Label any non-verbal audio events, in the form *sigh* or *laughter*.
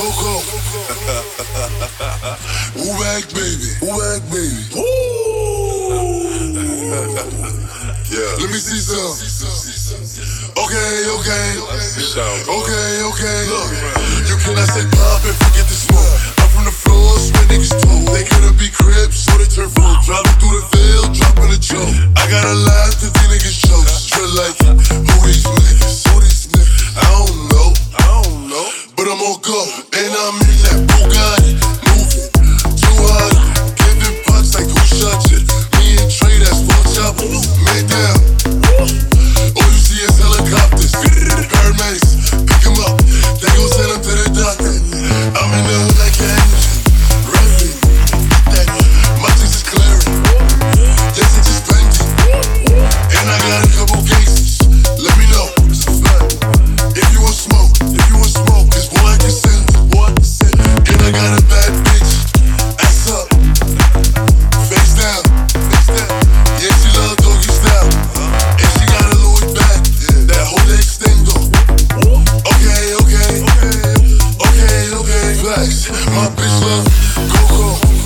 Coco. *laughs* Wag baby. Wag baby. *laughs* yeah. Let me see some. Okay, okay. Okay, okay. Look, you cannot say pop and forget the smoke. I'm from the floor, where niggas talk. They couldn't be cribs, so they turn full. Driving through the veil, dropping a joke. I got a laugh to these niggas choke. Drill like. Who these niggas? Who these niggas? I don't know. I don't know. But I'm on go. ma princesse, coco.